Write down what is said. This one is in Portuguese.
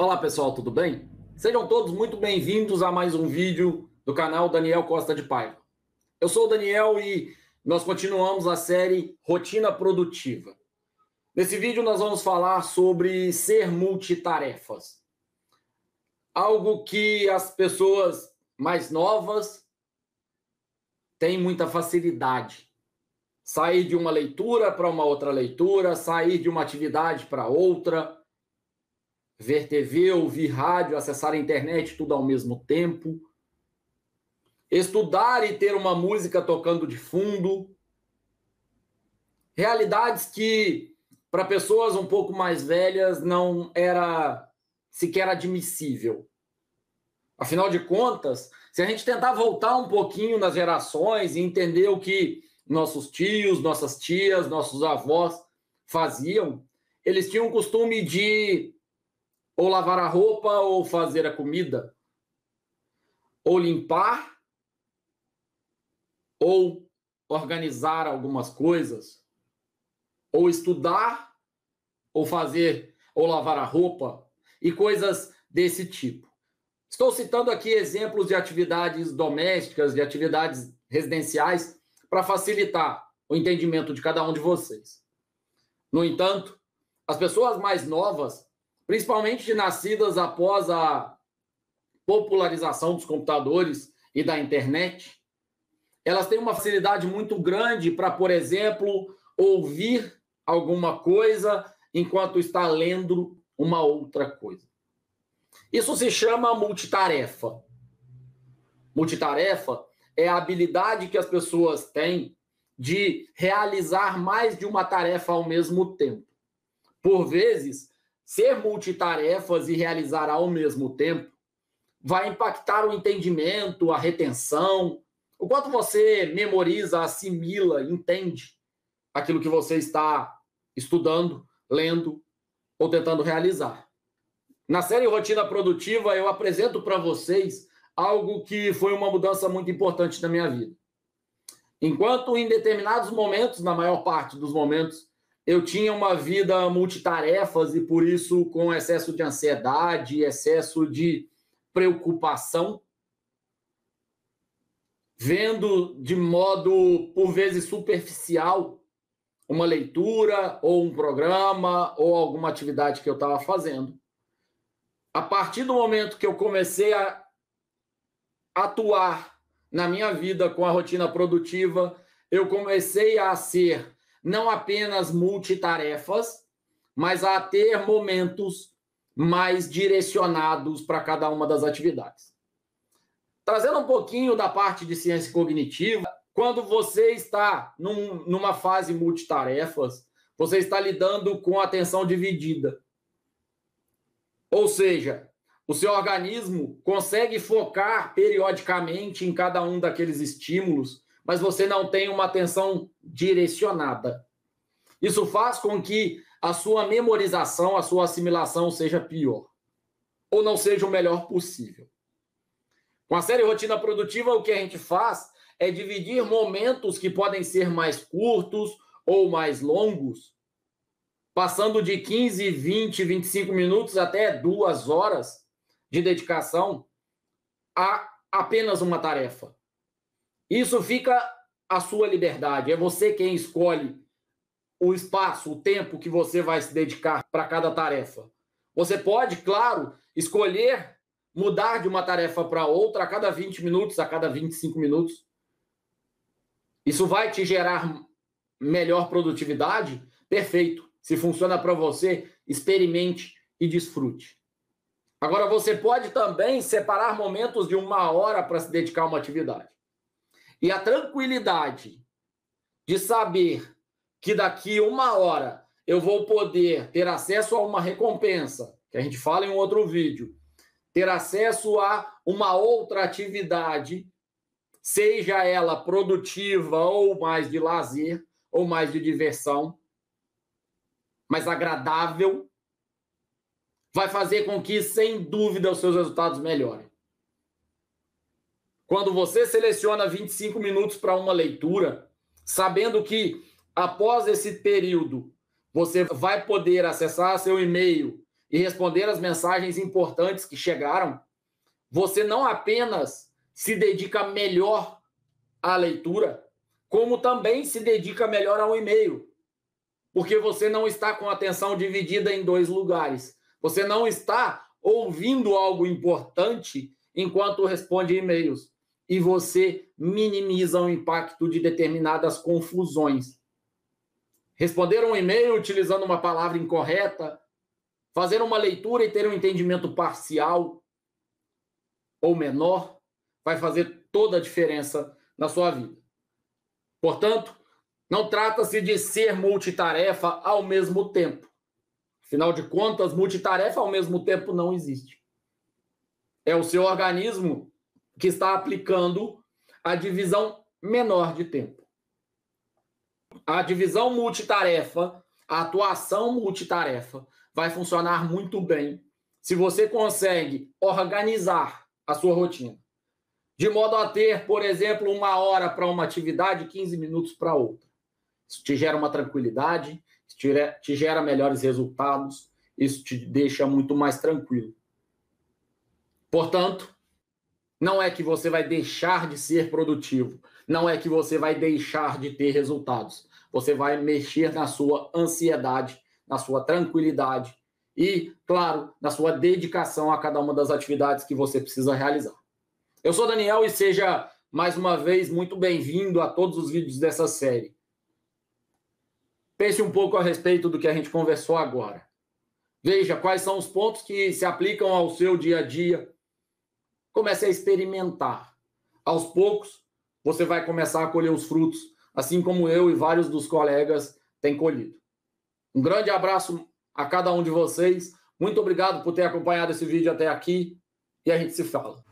Olá pessoal, tudo bem? Sejam todos muito bem-vindos a mais um vídeo do canal Daniel Costa de Paiva. Eu sou o Daniel e nós continuamos a série Rotina Produtiva. Nesse vídeo nós vamos falar sobre ser multitarefas. Algo que as pessoas mais novas têm muita facilidade. Sair de uma leitura para uma outra leitura, sair de uma atividade para outra, ver TV, ouvir rádio, acessar a internet, tudo ao mesmo tempo. Estudar e ter uma música tocando de fundo. Realidades que, para pessoas um pouco mais velhas, não era sequer admissível. Afinal de contas, se a gente tentar voltar um pouquinho nas gerações e entender o que nossos tios, nossas tias, nossos avós faziam, eles tinham o costume de ou lavar a roupa, ou fazer a comida, ou limpar, ou organizar algumas coisas, ou estudar, ou fazer, ou lavar a roupa, e coisas desse tipo. Estou citando aqui exemplos de atividades domésticas, de atividades residenciais, para facilitar o entendimento de cada um de vocês. No entanto, as pessoas mais novas principalmente nascidas após a popularização dos computadores e da internet, elas têm uma facilidade muito grande para, por exemplo, ouvir alguma coisa enquanto está lendo uma outra coisa. Isso se chama multitarefa. Multitarefa é a habilidade que as pessoas têm de realizar mais de uma tarefa ao mesmo tempo. Por vezes, ser multitarefas e realizar ao mesmo tempo vai impactar o entendimento, a retenção, o quanto você memoriza, assimila, entende aquilo que você está estudando, lendo ou tentando realizar. Na série Rotina Produtiva, eu apresento para vocês algo que foi uma mudança muito importante na minha vida. Enquanto em determinados momentos, na maior parte dos momentos, eu tinha uma vida multitarefas e por isso com excesso de ansiedade, excesso de preocupação, vendo de modo por vezes superficial uma leitura ou um programa ou alguma atividade que eu estava fazendo. A partir do momento que eu comecei a atuar na minha vida com a rotina produtiva, eu comecei a ser não apenas multitarefas, mas a ter momentos mais direcionados para cada uma das atividades. Trazendo um pouquinho da parte de ciência cognitiva, quando você está num, numa fase multitarefas, você está lidando com atenção dividida. Ou seja, o seu organismo consegue focar periodicamente em cada um daqueles estímulos mas você não tem uma atenção direcionada. Isso faz com que a sua memorização, a sua assimilação seja pior, ou não seja o melhor possível. Com a série Rotina Produtiva, o que a gente faz é dividir momentos que podem ser mais curtos ou mais longos, passando de 15, 20, 25 minutos até duas horas de dedicação a apenas uma tarefa. Isso fica a sua liberdade. É você quem escolhe o espaço, o tempo que você vai se dedicar para cada tarefa. Você pode, claro, escolher mudar de uma tarefa para outra a cada 20 minutos, a cada 25 minutos. Isso vai te gerar melhor produtividade? Perfeito. Se funciona para você, experimente e desfrute. Agora, você pode também separar momentos de uma hora para se dedicar a uma atividade. E a tranquilidade de saber que daqui uma hora eu vou poder ter acesso a uma recompensa, que a gente fala em um outro vídeo, ter acesso a uma outra atividade, seja ela produtiva ou mais de lazer, ou mais de diversão, mais agradável, vai fazer com que, sem dúvida, os seus resultados melhorem. Quando você seleciona 25 minutos para uma leitura, sabendo que após esse período você vai poder acessar seu e-mail e responder as mensagens importantes que chegaram, você não apenas se dedica melhor à leitura, como também se dedica melhor ao e-mail. Porque você não está com a atenção dividida em dois lugares. Você não está ouvindo algo importante enquanto responde e-mails. E você minimiza o impacto de determinadas confusões. Responder um e-mail utilizando uma palavra incorreta, fazer uma leitura e ter um entendimento parcial ou menor, vai fazer toda a diferença na sua vida. Portanto, não trata-se de ser multitarefa ao mesmo tempo. Afinal de contas, multitarefa ao mesmo tempo não existe. É o seu organismo que está aplicando a divisão menor de tempo. A divisão multitarefa, a atuação multitarefa, vai funcionar muito bem se você consegue organizar a sua rotina. De modo a ter, por exemplo, uma hora para uma atividade e 15 minutos para outra. Isso te gera uma tranquilidade, te gera melhores resultados, isso te deixa muito mais tranquilo. Portanto, não é que você vai deixar de ser produtivo, não é que você vai deixar de ter resultados. Você vai mexer na sua ansiedade, na sua tranquilidade e, claro, na sua dedicação a cada uma das atividades que você precisa realizar. Eu sou Daniel e seja mais uma vez muito bem-vindo a todos os vídeos dessa série. Pense um pouco a respeito do que a gente conversou agora. Veja quais são os pontos que se aplicam ao seu dia a dia. Comece a experimentar. Aos poucos, você vai começar a colher os frutos, assim como eu e vários dos colegas têm colhido. Um grande abraço a cada um de vocês. Muito obrigado por ter acompanhado esse vídeo até aqui e a gente se fala.